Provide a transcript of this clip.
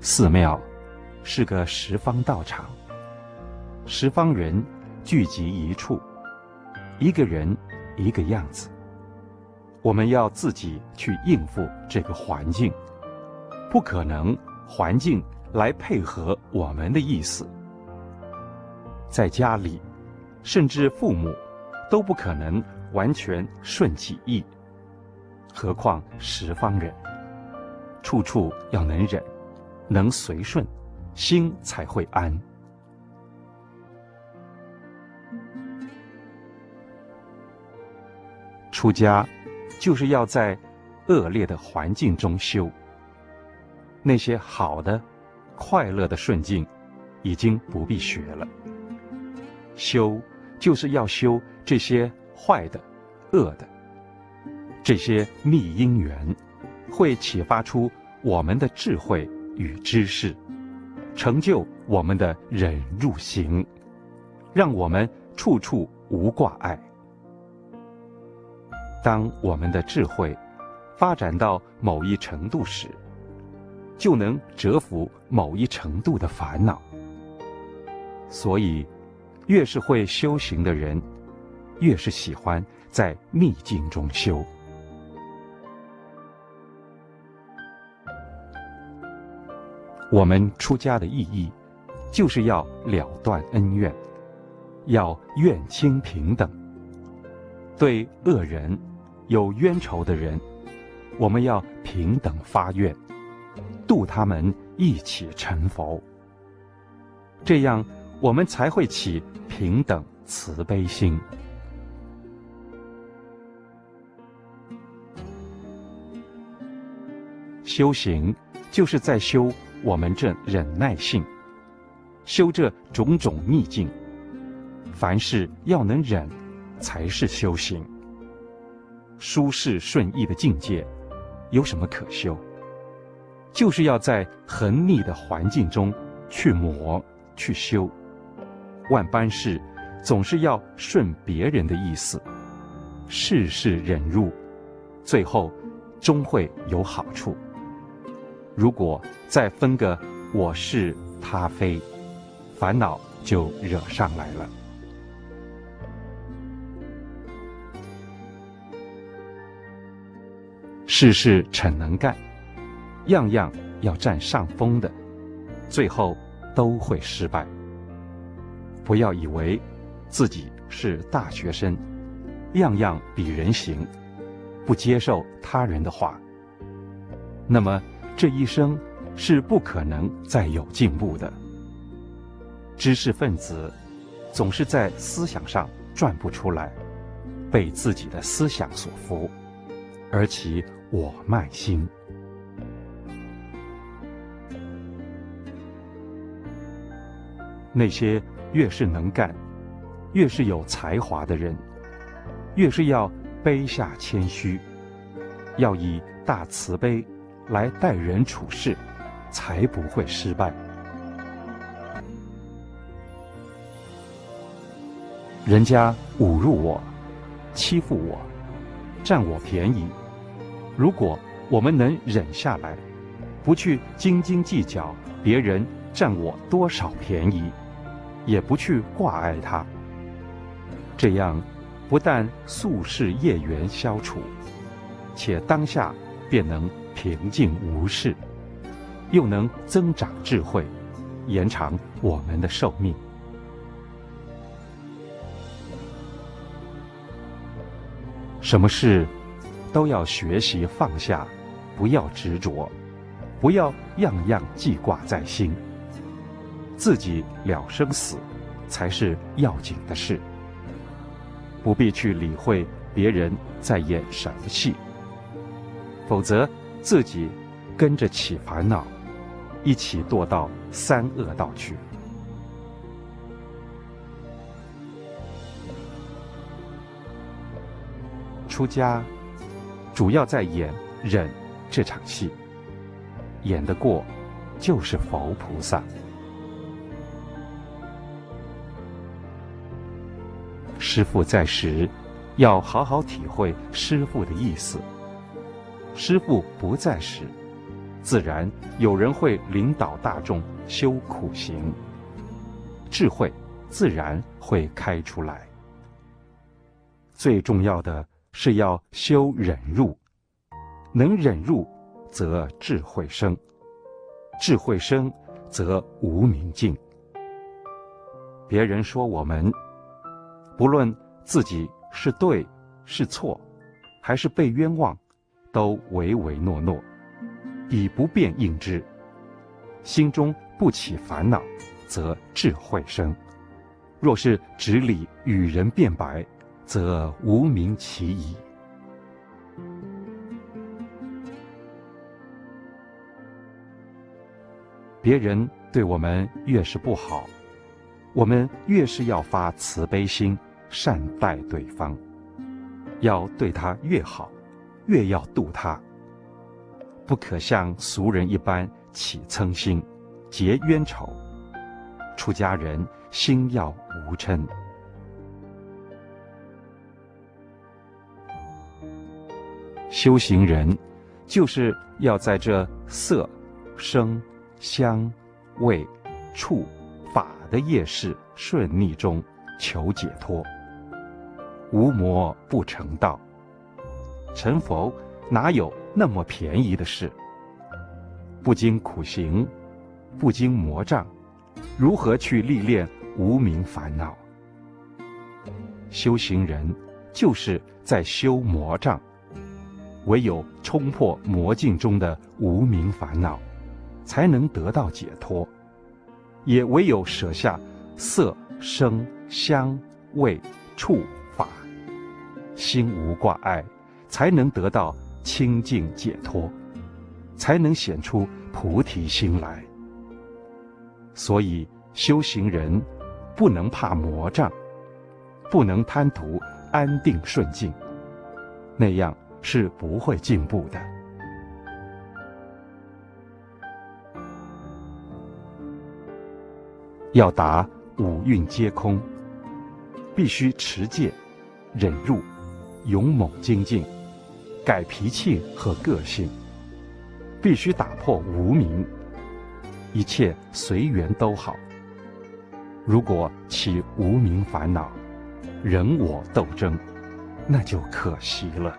寺庙是个十方道场，十方人聚集一处，一个人一个样子。我们要自己去应付这个环境，不可能环境来配合我们的意思。在家里，甚至父母都不可能完全顺己意，何况十方人，处处要能忍，能随顺，心才会安。出家。就是要在恶劣的环境中修。那些好的、快乐的顺境，已经不必学了。修就是要修这些坏的、恶的，这些逆因缘，会启发出我们的智慧与知识，成就我们的忍辱行，让我们处处无挂碍。当我们的智慧发展到某一程度时，就能折服某一程度的烦恼。所以，越是会修行的人，越是喜欢在逆境中修。我们出家的意义，就是要了断恩怨，要愿清平等。对恶人、有冤仇的人，我们要平等发愿，度他们一起成佛。这样，我们才会起平等慈悲心。修行就是在修我们这忍耐性，修这种种逆境。凡事要能忍。才是修行。舒适顺意的境界，有什么可修？就是要在横逆的环境中去磨、去修。万般事总是要顺别人的意思，事事忍辱，最后终会有好处。如果再分个我是他非，烦恼就惹上来了。事事逞能干，样样要占上风的，最后都会失败。不要以为自己是大学生，样样比人行，不接受他人的话，那么这一生是不可能再有进步的。知识分子总是在思想上转不出来，被自己的思想所缚，而其。我慢心，那些越是能干、越是有才华的人，越是要卑下谦虚，要以大慈悲来待人处事，才不会失败。人家侮辱我、欺负我、占我便宜。如果我们能忍下来，不去斤斤计较别人占我多少便宜，也不去挂碍他，这样不但宿世业缘消除，且当下便能平静无事，又能增长智慧，延长我们的寿命。什么事？都要学习放下，不要执着，不要样样记挂在心。自己了生死，才是要紧的事。不必去理会别人在演什么戏，否则自己跟着起烦恼，一起堕到三恶道去。出家。主要在演忍这场戏，演得过，就是佛菩萨。师父在时，要好好体会师父的意思；师父不在时，自然有人会领导大众修苦行，智慧自然会开出来。最重要的是要修忍辱，能忍辱，则智慧生；智慧生，则无明尽。别人说我们，不论自己是对是错，还是被冤枉，都唯唯诺诺，以不变应之。心中不起烦恼，则智慧生；若是执理与人辩白，则无明其矣。别人对我们越是不好，我们越是要发慈悲心，善待对方，要对他越好，越要度他。不可像俗人一般起嗔心，结冤仇。出家人心要无嗔。修行人，就是要在这色、声、香、味、触、法的业事顺逆中求解脱。无魔不成道，成佛哪有那么便宜的事？不经苦行，不经魔障，如何去历练无明烦恼？修行人就是在修魔障。唯有冲破魔境中的无明烦恼，才能得到解脱；也唯有舍下色、声、香、味、触、法，心无挂碍，才能得到清净解脱，才能显出菩提心来。所以修行人不能怕魔障，不能贪图安定顺境，那样。是不会进步的。要达五蕴皆空，必须持戒、忍辱、勇猛精进，改脾气和个性，必须打破无名，一切随缘都好。如果起无名烦恼，人我斗争，那就可惜了。